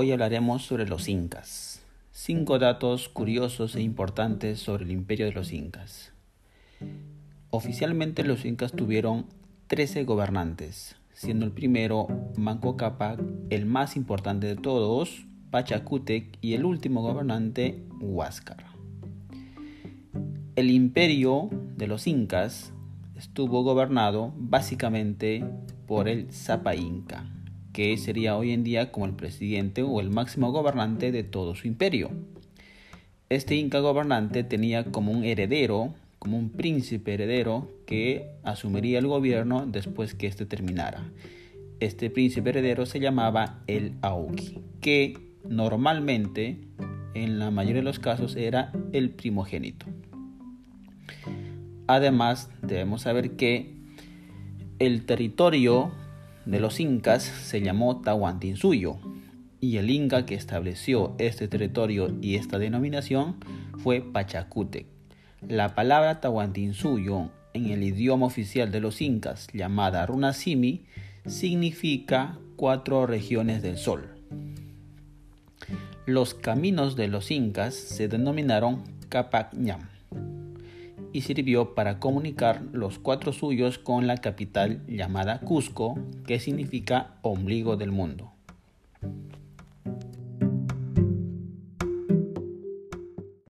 Hoy hablaremos sobre los incas. Cinco datos curiosos e importantes sobre el imperio de los incas. Oficialmente los incas tuvieron 13 gobernantes, siendo el primero Manco Cápac, el más importante de todos, Pachacútec y el último gobernante Huáscar. El imperio de los incas estuvo gobernado básicamente por el Zapa Inca, que sería hoy en día como el presidente o el máximo gobernante de todo su imperio. Este inca gobernante tenía como un heredero, como un príncipe heredero que asumiría el gobierno después que éste terminara. Este príncipe heredero se llamaba el Auki, que normalmente, en la mayoría de los casos, era el primogénito. Además, debemos saber que el territorio de los incas se llamó Tahuantinsuyo y el inca que estableció este territorio y esta denominación fue Pachacútec. La palabra Tahuantinsuyo en el idioma oficial de los incas llamada Runasimi significa cuatro regiones del sol. Los caminos de los incas se denominaron Capacñam y sirvió para comunicar los cuatro suyos con la capital llamada Cusco, que significa ombligo del mundo.